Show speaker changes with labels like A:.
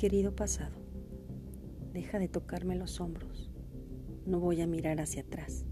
A: Querido pasado, deja de tocarme los hombros. No voy a mirar hacia atrás.